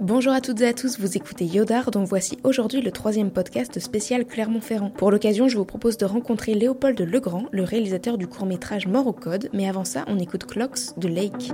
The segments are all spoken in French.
Bonjour à toutes et à tous, vous écoutez Yodar, dont voici aujourd'hui le troisième podcast spécial Clermont-Ferrand. Pour l'occasion, je vous propose de rencontrer Léopold Legrand, le réalisateur du court-métrage Mort au Code, mais avant ça, on écoute Clocks de Lake.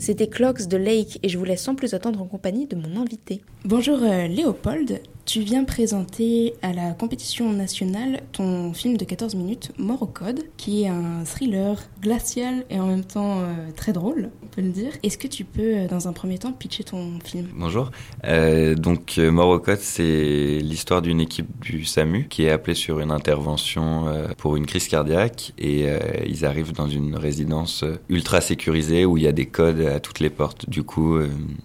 C'était Clocks de Lake et je vous laisse sans plus attendre en compagnie de mon invité. Bonjour euh, Léopold, tu viens présenter à la compétition nationale ton film de 14 minutes, Mort au Code, qui est un thriller glacial et en même temps euh, très drôle, on peut le dire. Est-ce que tu peux, euh, dans un premier temps, pitcher ton film? Bonjour. Euh, donc, Mort au Code, c'est l'histoire d'une équipe du SAMU qui est appelée sur une intervention pour une crise cardiaque et ils arrivent dans une résidence ultra sécurisée où il y a des codes à toutes les portes. Du coup,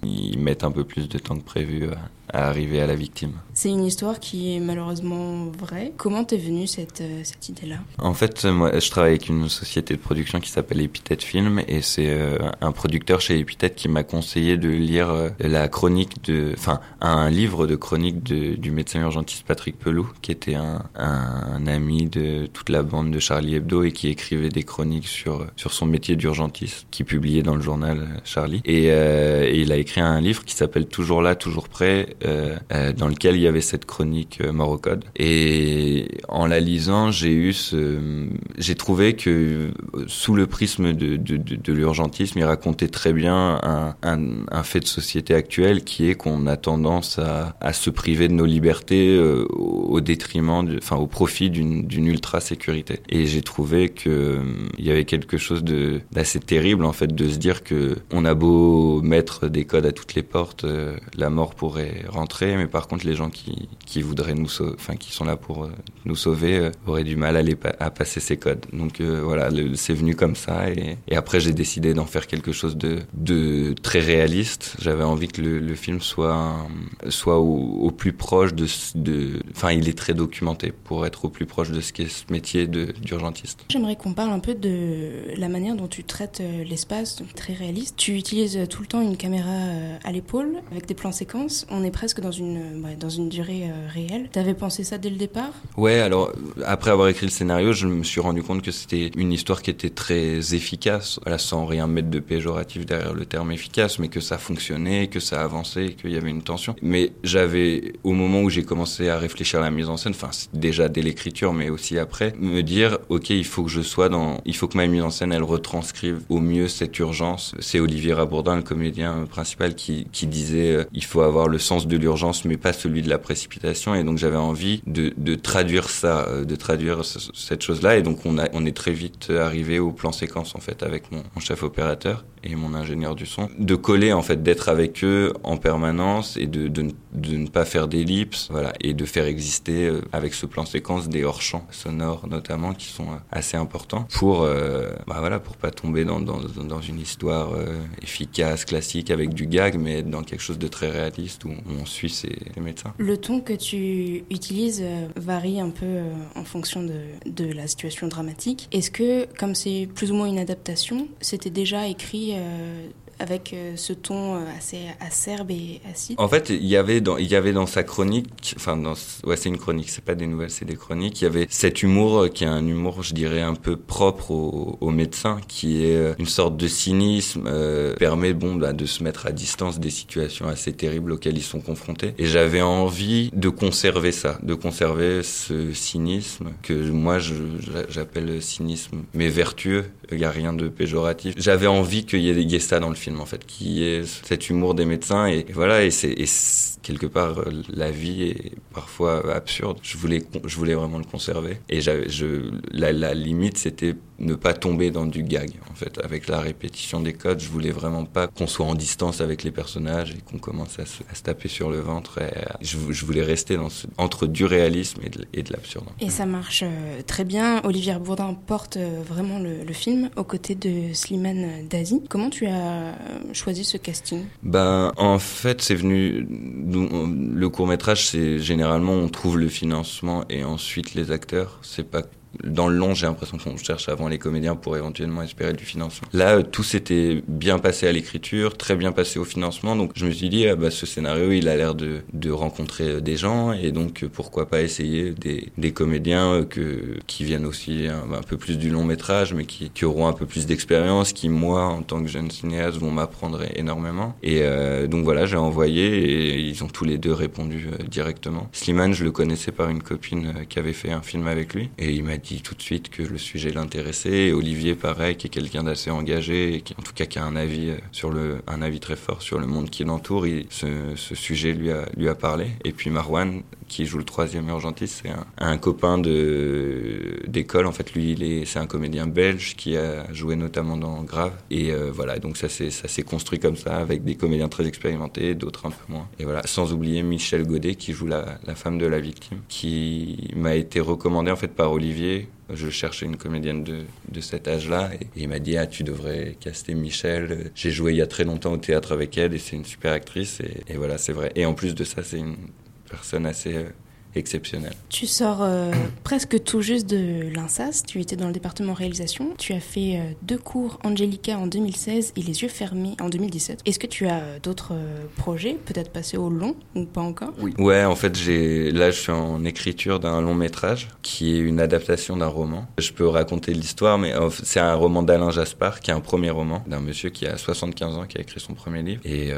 ils mettent un peu plus de temps que prévu à arriver à la victime. C'est une histoire qui est malheureusement vraie. Comment t'es venue cette, euh, cette idée-là? En fait, moi, je travaille avec une société de production qui s'appelle Epithète Film et c'est euh, un producteur chez Epithète qui m'a conseillé de lire euh, la chronique de, enfin, un livre de chronique de, du médecin urgentiste Patrick Pelou, qui était un, un, ami de toute la bande de Charlie Hebdo et qui écrivait des chroniques sur sur son métier d'urgentiste, qui publiait dans le journal Charlie. Et, et, il a écrit un livre qui s'appelle Toujours là, toujours prêt, dans lequel il y avait cette chronique euh, Morocode. Et en la lisant, j'ai eu ce, j'ai trouvé que euh, sous le prisme de, l'urgentisme, il racontait très bien un, fait de société actuel qui est qu'on a tendance à, à, se priver de nos libertés euh, au détriment, enfin au profit d'une ultra sécurité. Et j'ai trouvé que il y avait quelque chose d'assez terrible en fait de se dire que on a beau mettre des codes à toutes les portes, la mort pourrait rentrer, mais par contre les gens qui, qui voudraient nous sauver, enfin qui sont là pour euh, nous sauver, euh, auraient du mal à, les à passer ces codes. Donc euh, voilà, c'est venu comme ça et, après j'ai décidé d'en faire quelque chose de, de très réaliste. J'avais envie que le, le film soit soit au, plus proche de, de, enfin il est très documenté pour être au plus proche de ce qu'est ce métier d'urgentiste. J'aimerais qu'on parle un peu de la manière dont tu traites l'espace, très réaliste. Tu utilises tout le temps une caméra à l'épaule avec des plans séquences. On est presque dans une, dans une durée euh, réelle. T'avais pensé ça dès le départ? Ouais, alors après avoir écrit le scénario, je me suis rendu compte que c'était une histoire qui était très efficace, là, sans rien mettre de péjoratif derrière le terme efficace, mais que ça fonctionnait, que ça avançait, qu'il y avait une tension. Mais j'avais, au moment où j'ai commencé à réfléchir à la mise en scène, enfin déjà dès l'écriture, mais aussi après, me dire, ok, il faut que je sois dans, il faut que ma mise en scène, elle retranscrive au mieux cette urgence. C'est Olivier Rabourdin, le comédien principal, qui, qui disait, euh, il faut avoir le sens de l'urgence, mais pas celui de la précipitation. Et donc j'avais envie de, traduire ça, euh, de traduire cette chose-là. Et donc on, a, on est très vite arrivé au plan séquence en fait avec mon chef opérateur et mon ingénieur du son, de coller en fait, d'être avec eux en permanence et de, de, de ne pas faire d'ellipses, voilà, et de faire exister euh, avec ce plan séquence des hors-champs sonores notamment qui sont euh, assez importants pour, euh, bah voilà, pour pas tomber dans, dans, dans une histoire efficace, classique avec du gag, mais dans quelque chose de très réaliste où on suit ses médecins. Le ton que tu utilises varie un peu en fonction de, de la situation dramatique. Est-ce que, comme c'est plus ou moins une adaptation, c'était déjà écrit euh, avec euh, ce ton euh, assez acerbe et acide. En fait, il y avait dans, sa chronique, enfin, ouais, c'est une chronique, c'est pas des nouvelles, c'est des chroniques. Il y avait cet humour qui est un humour, je dirais, un peu propre aux, aux médecins, qui est une sorte de cynisme, permet, bon, bah, de se mettre à distance des situations assez terribles auxquelles ils sont confrontés. Et j'avais envie de conserver ça, de conserver ce cynisme que moi, j'appelle cynisme, mais vertueux. Il n'y a rien de péjoratif. J'avais envie qu'il y ait des ça dans le film en fait, qui est cet humour des médecins et, voilà et c'est quelque part euh, la vie est parfois absurde. Je voulais je voulais vraiment le conserver et la limite c'était ne pas tomber dans du gag en fait. Avec la répétition des codes je voulais vraiment pas qu'on soit en distance avec les personnages et qu'on commence à se, à se, taper sur le ventre et je, je, voulais rester dans ce, entre du réalisme et de, l'absurde. Et ça marche euh, très bien. Olivier Bourdin porte euh, vraiment le, le film aux côtés de Slimane Dazi. Comment tu as choisi ce casting? Ben en fait c'est venu le court métrage c'est généralement on trouve le financement et ensuite les acteurs. C'est pas dans le long, j'ai l'impression qu'on cherche avant les comédiens pour éventuellement espérer du financement. Là, tout s'était bien passé à l'écriture, très bien passé au financement, donc je me suis dit, ah bah, ce scénario, il a l'air de, de rencontrer euh, des gens, et donc euh, pourquoi pas essayer des, des comédiens euh, que, qui viennent aussi un, un, peu plus du long métrage, mais qui, auront un peu plus d'expérience, qui, moi, en tant que jeune cinéaste, vont m'apprendre énormément. Et euh, donc voilà, j'ai envoyé, et ils ont tous les deux répondu euh, directement. Slimane, je le connaissais par une copine qui avait fait un film avec lui, et il m'a dit tout de suite que le sujet l'intéressait. Olivier, pareil, qui est quelqu'un d'assez engagé, qui, en tout cas qui a un avis euh, sur le, un avis très fort sur le monde qui l'entoure. Ce, ce sujet lui a, lui a parlé. Et puis Marwan, qui joue le troisième urgentiste, c'est un, copain de d'école. En fait, lui, c'est un comédien belge qui a joué notamment dans Grave. Et euh, voilà, donc ça s'est, construit comme ça, avec des comédiens très expérimentés, d'autres un peu moins. Et voilà, sans oublier Michel Godet, qui joue la, la femme de la victime, qui m'a été recommandé en fait par Olivier je cherchais une comédienne de, de cet âge-là et, il m'a dit ah tu devrais caster Michel. J'ai joué il y a très longtemps au théâtre avec elle et c'est une super actrice et, et voilà c'est vrai. Et en plus de ça c'est une personne assez euh, exceptionnel. Tu sors euh, presque tout juste de l'INSAS, tu étais dans le département réalisation, tu as fait euh, deux cours Angelica en 2016 et Les yeux fermés en 2017. Est-ce que tu as euh, d'autres projets, peut-être passer au long ou pas encore? Oui. Ouais, en fait, j'ai là je suis en écriture d'un long métrage qui est une adaptation d'un roman. Je peux raconter l'histoire, mais c'est un roman d'Alain Jaspard qui est un premier roman d'un monsieur qui a 75 ans qui a écrit son premier livre et,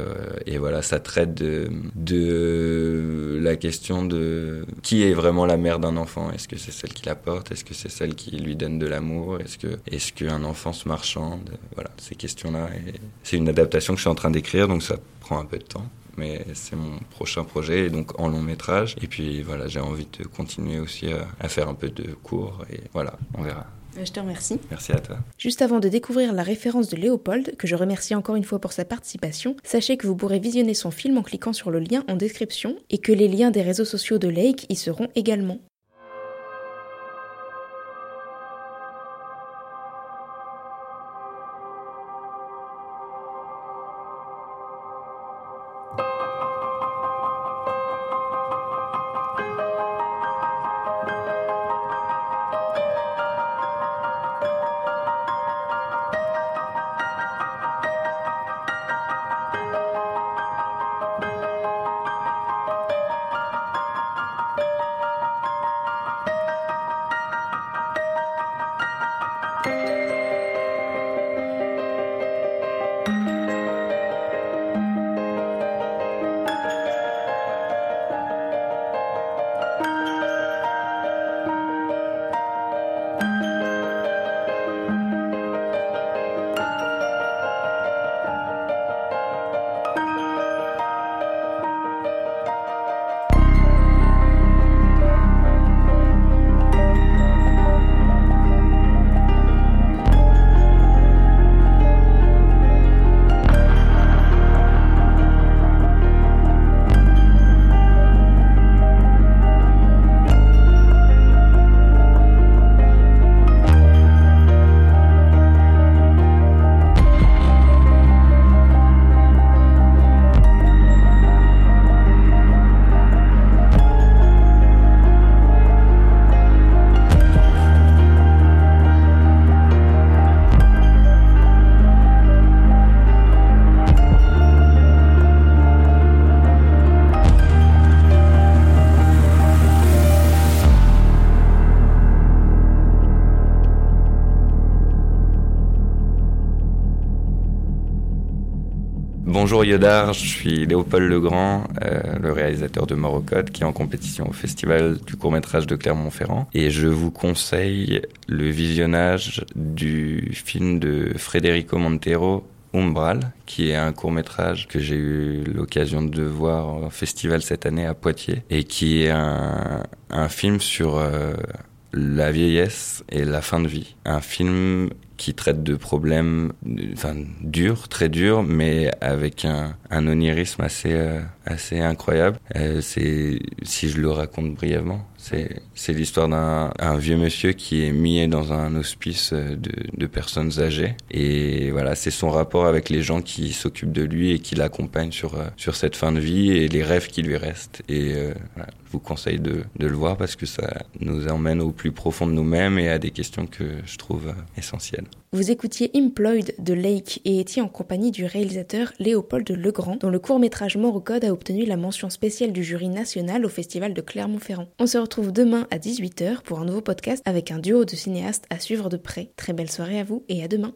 et voilà, ça traite de, de la question de qui est vraiment la mère d'un enfant? Est-ce que c'est celle qui la porte Est-ce que c'est celle qui lui donne de l'amour? Est-ce que est-ce qu'un enfant se marchande? Voilà, ces questions-là. C'est une adaptation que je suis en train d'écrire, donc ça prend un peu de temps. Mais c'est mon prochain projet, et donc en long métrage. Et puis voilà, j'ai envie de continuer aussi à faire un peu de cours, et voilà, on verra. Euh, je te remercie. Merci à toi. Juste avant de découvrir la référence de Léopold, que je remercie encore une fois pour sa participation, sachez que vous pourrez visionner son film en cliquant sur le lien en description et que les liens des réseaux sociaux de Lake y seront également. Bonjour Yodar, je suis Léopold Legrand, euh, le réalisateur de Morocode, qui est en compétition au festival du court-métrage de Clermont-Ferrand. Et je vous conseille le visionnage du film de Federico Montero, Umbral, qui est un court métrage que j'ai eu l'occasion de voir au festival cette année à Poitiers, et qui est un, film sur euh, la vieillesse et la fin de vie. Un film qui traite de problèmes enfin, durs, très durs, mais avec un, un onirisme assez, euh, assez incroyable. Euh, c'est, si je le raconte brièvement, c'est, l'histoire d'un un vieux monsieur qui est mis dans un hospice de, de personnes âgées. Et voilà, c'est son rapport avec les gens qui s'occupent de lui et qui l'accompagnent sur, euh, sur cette fin de vie et les rêves qui lui restent. Et voilà, je vous conseille de, de le voir parce que ça nous emmène au plus profond de nous-mêmes et à des questions que je trouve essentielles. Vous écoutiez Employed de Lake et étiez en compagnie du réalisateur Léopold Legrand, dont le court-métrage Morocode a obtenu la mention spéciale du jury national au Festival de Clermont-Ferrand. On se retrouve demain à 18h pour un nouveau podcast avec un duo de cinéastes à suivre de près. Très belle soirée à vous et à demain.